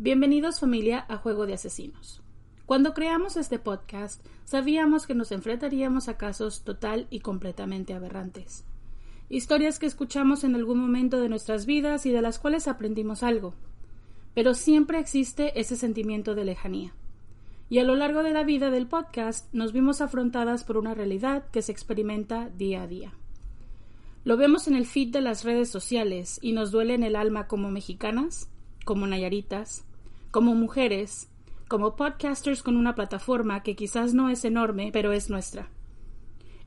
Bienvenidos familia a Juego de Asesinos. Cuando creamos este podcast, sabíamos que nos enfrentaríamos a casos total y completamente aberrantes. Historias que escuchamos en algún momento de nuestras vidas y de las cuales aprendimos algo. Pero siempre existe ese sentimiento de lejanía. Y a lo largo de la vida del podcast nos vimos afrontadas por una realidad que se experimenta día a día. Lo vemos en el feed de las redes sociales y nos duele en el alma como mexicanas, como nayaritas, como mujeres, como podcasters con una plataforma que quizás no es enorme, pero es nuestra.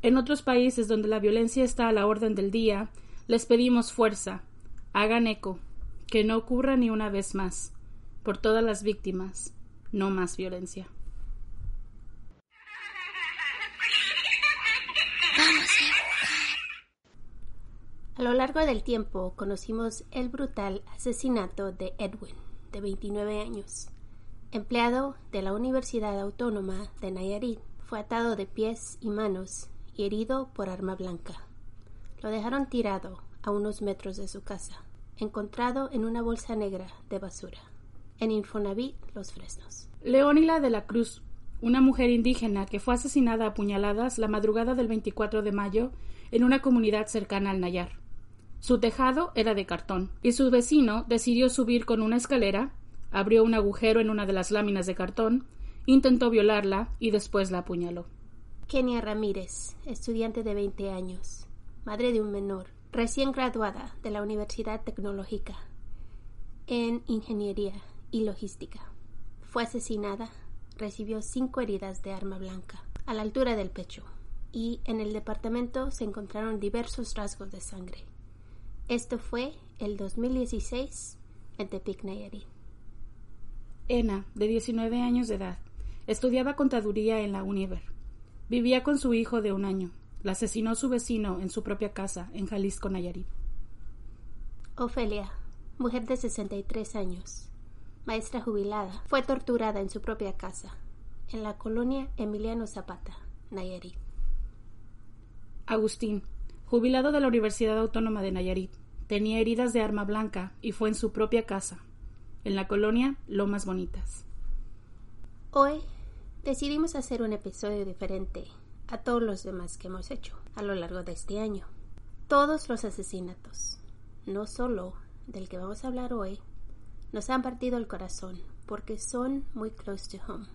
En otros países donde la violencia está a la orden del día, les pedimos fuerza, hagan eco, que no ocurra ni una vez más. Por todas las víctimas, no más violencia. A lo largo del tiempo conocimos el brutal asesinato de Edwin, de 29 años, empleado de la Universidad Autónoma de Nayarit, fue atado de pies y manos y herido por arma blanca. Lo dejaron tirado a unos metros de su casa, encontrado en una bolsa negra de basura, en Infonavit Los Fresnos. Leónila de la Cruz, una mujer indígena que fue asesinada a puñaladas la madrugada del 24 de mayo en una comunidad cercana al Nayar. Su tejado era de cartón, y su vecino decidió subir con una escalera abrió un agujero en una de las láminas de cartón, intentó violarla y después la apuñaló. Kenia Ramírez, estudiante de 20 años, madre de un menor, recién graduada de la Universidad Tecnológica en Ingeniería y Logística. Fue asesinada, recibió cinco heridas de arma blanca a la altura del pecho y en el departamento se encontraron diversos rasgos de sangre. Esto fue el 2016 en Tepic, Nayarit. Ena, de 19 años de edad, estudiaba contaduría en la Univer. Vivía con su hijo de un año. La asesinó su vecino en su propia casa, en Jalisco, Nayarit. Ofelia, mujer de 63 años, maestra jubilada, fue torturada en su propia casa, en la colonia Emiliano Zapata, Nayarit. Agustín, jubilado de la Universidad Autónoma de Nayarit, tenía heridas de arma blanca y fue en su propia casa, en la colonia Lomas Bonitas. Hoy decidimos hacer un episodio diferente a todos los demás que hemos hecho a lo largo de este año. Todos los asesinatos, no solo del que vamos a hablar hoy, nos han partido el corazón porque son muy close to home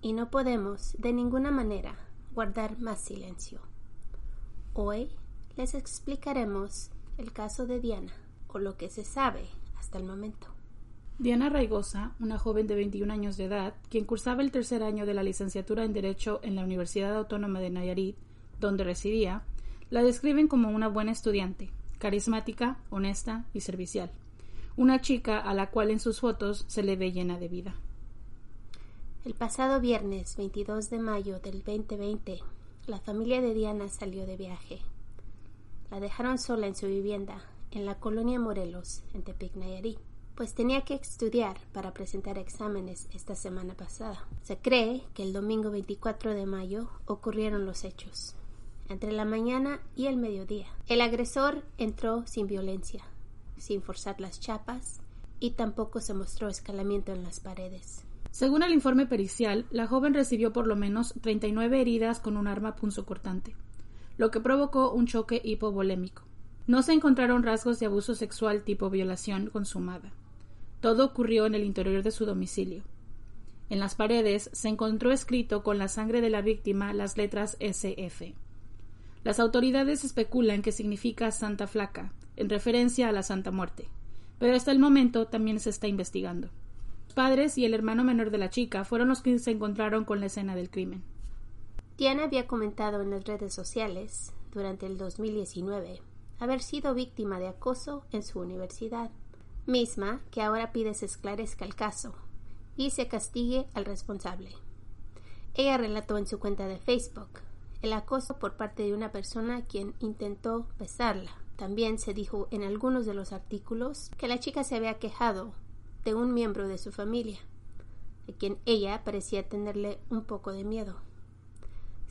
y no podemos de ninguna manera guardar más silencio. Hoy les explicaremos el caso de Diana o lo que se sabe hasta el momento. Diana Raigosa, una joven de 21 años de edad, quien cursaba el tercer año de la licenciatura en Derecho en la Universidad Autónoma de Nayarit, donde residía, la describen como una buena estudiante, carismática, honesta y servicial. Una chica a la cual en sus fotos se le ve llena de vida. El pasado viernes 22 de mayo del 2020, la familia de Diana salió de viaje. La dejaron sola en su vivienda, en la colonia Morelos, en Tepic, Nayarit pues tenía que estudiar para presentar exámenes esta semana pasada. Se cree que el domingo 24 de mayo ocurrieron los hechos, entre la mañana y el mediodía. El agresor entró sin violencia, sin forzar las chapas, y tampoco se mostró escalamiento en las paredes. Según el informe pericial, la joven recibió por lo menos 39 heridas con un arma punzocortante, lo que provocó un choque hipovolémico. No se encontraron rasgos de abuso sexual tipo violación consumada. Todo ocurrió en el interior de su domicilio. En las paredes se encontró escrito con la sangre de la víctima las letras SF. Las autoridades especulan que significa Santa Flaca, en referencia a la Santa Muerte, pero hasta el momento también se está investigando. Los padres y el hermano menor de la chica fueron los que se encontraron con la escena del crimen. Diana había comentado en las redes sociales, durante el 2019, haber sido víctima de acoso en su universidad misma que ahora pide se esclarezca el caso y se castigue al responsable. Ella relató en su cuenta de Facebook el acoso por parte de una persona quien intentó besarla. También se dijo en algunos de los artículos que la chica se había quejado de un miembro de su familia, de quien ella parecía tenerle un poco de miedo.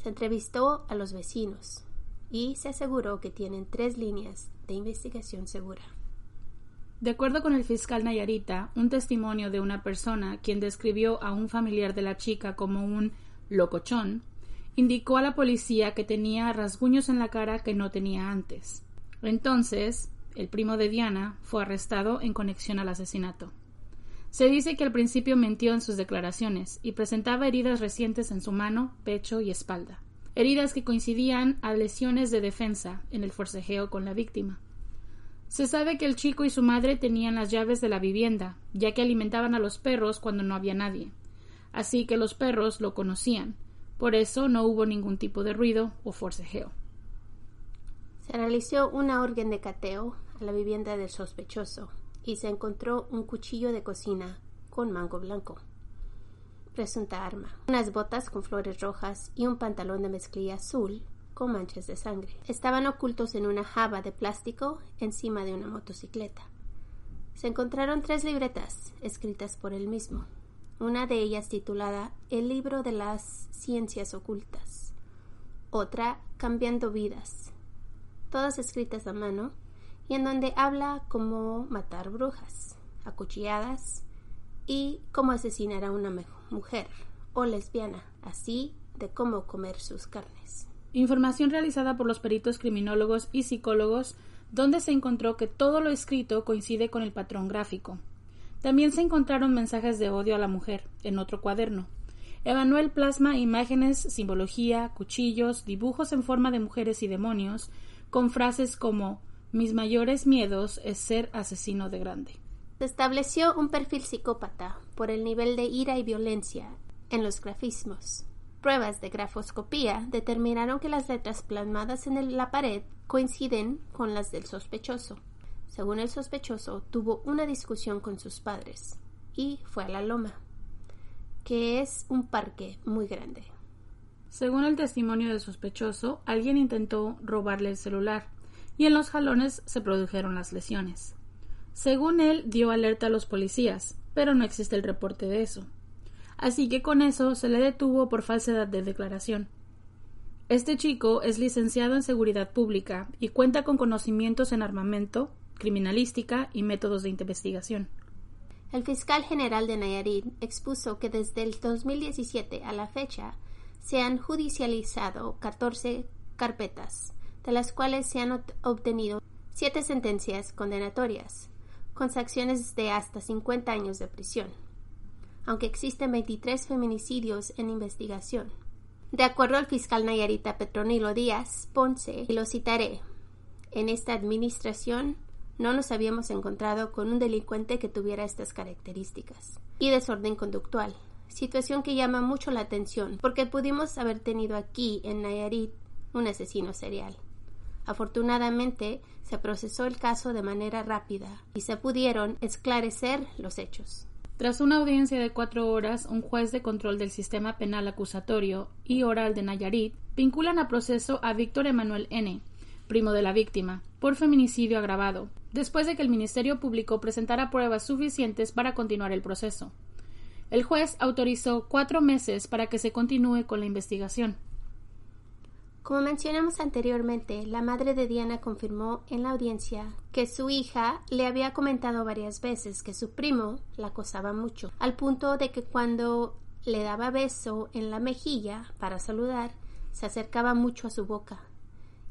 Entrevistó a los vecinos y se aseguró que tienen tres líneas de investigación segura. De acuerdo con el fiscal Nayarita, un testimonio de una persona quien describió a un familiar de la chica como un locochón, indicó a la policía que tenía rasguños en la cara que no tenía antes. Entonces, el primo de Diana fue arrestado en conexión al asesinato. Se dice que al principio mintió en sus declaraciones y presentaba heridas recientes en su mano, pecho y espalda, heridas que coincidían a lesiones de defensa en el forcejeo con la víctima. Se sabe que el chico y su madre tenían las llaves de la vivienda, ya que alimentaban a los perros cuando no había nadie. Así que los perros lo conocían. Por eso no hubo ningún tipo de ruido o forcejeo. Se realizó una orden de cateo a la vivienda del sospechoso y se encontró un cuchillo de cocina con mango blanco, presunta arma, unas botas con flores rojas y un pantalón de mezclilla azul con manchas de sangre. Estaban ocultos en una java de plástico encima de una motocicleta. Se encontraron tres libretas escritas por él mismo, una de ellas titulada El libro de las ciencias ocultas, otra Cambiando vidas, todas escritas a mano y en donde habla cómo matar brujas, acuchilladas y cómo asesinar a una mujer o lesbiana, así de cómo comer sus carnes información realizada por los peritos criminólogos y psicólogos, donde se encontró que todo lo escrito coincide con el patrón gráfico. También se encontraron mensajes de odio a la mujer en otro cuaderno. Emanuel plasma imágenes, simbología, cuchillos, dibujos en forma de mujeres y demonios, con frases como mis mayores miedos es ser asesino de grande. Se estableció un perfil psicópata por el nivel de ira y violencia en los grafismos. Pruebas de grafoscopía determinaron que las letras plasmadas en la pared coinciden con las del sospechoso. Según el sospechoso, tuvo una discusión con sus padres y fue a la loma, que es un parque muy grande. Según el testimonio del sospechoso, alguien intentó robarle el celular y en los jalones se produjeron las lesiones. Según él, dio alerta a los policías, pero no existe el reporte de eso así que con eso se le detuvo por falsedad de declaración. Este chico es licenciado en Seguridad Pública y cuenta con conocimientos en armamento, criminalística y métodos de investigación. El fiscal general de Nayarit expuso que desde el 2017 a la fecha se han judicializado 14 carpetas, de las cuales se han obtenido siete sentencias condenatorias, con sanciones de hasta 50 años de prisión aunque existen 23 feminicidios en investigación. De acuerdo al fiscal Nayarita Petronilo Díaz Ponce, y lo citaré, en esta administración no nos habíamos encontrado con un delincuente que tuviera estas características y desorden conductual, situación que llama mucho la atención porque pudimos haber tenido aquí en Nayarit un asesino serial. Afortunadamente, se procesó el caso de manera rápida y se pudieron esclarecer los hechos. Tras una audiencia de cuatro horas, un juez de control del sistema penal acusatorio y oral de Nayarit vinculan a proceso a Víctor Emanuel N., primo de la víctima, por feminicidio agravado, después de que el Ministerio Público presentara pruebas suficientes para continuar el proceso. El juez autorizó cuatro meses para que se continúe con la investigación. Como mencionamos anteriormente, la madre de Diana confirmó en la audiencia que su hija le había comentado varias veces que su primo la acosaba mucho, al punto de que cuando le daba beso en la mejilla para saludar, se acercaba mucho a su boca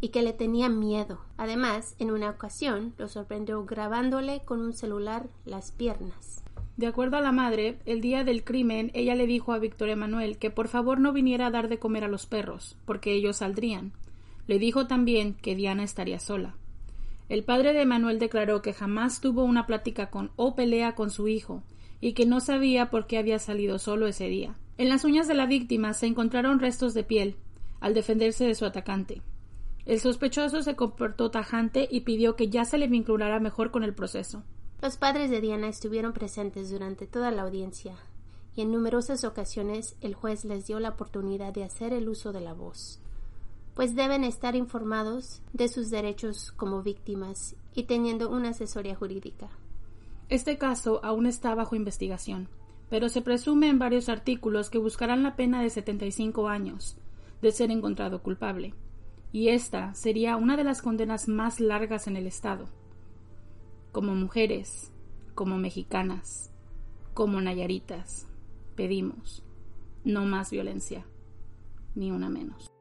y que le tenía miedo. Además, en una ocasión lo sorprendió grabándole con un celular las piernas. De acuerdo a la madre, el día del crimen ella le dijo a Víctor Emanuel que por favor no viniera a dar de comer a los perros, porque ellos saldrían. Le dijo también que Diana estaría sola. El padre de Emanuel declaró que jamás tuvo una plática con o pelea con su hijo, y que no sabía por qué había salido solo ese día. En las uñas de la víctima se encontraron restos de piel, al defenderse de su atacante. El sospechoso se comportó tajante y pidió que ya se le vinculara mejor con el proceso. Los padres de Diana estuvieron presentes durante toda la audiencia y en numerosas ocasiones el juez les dio la oportunidad de hacer el uso de la voz, pues deben estar informados de sus derechos como víctimas y teniendo una asesoría jurídica. Este caso aún está bajo investigación, pero se presume en varios artículos que buscarán la pena de 75 años de ser encontrado culpable, y esta sería una de las condenas más largas en el Estado como mujeres, como mexicanas, como nayaritas, pedimos no más violencia, ni una menos.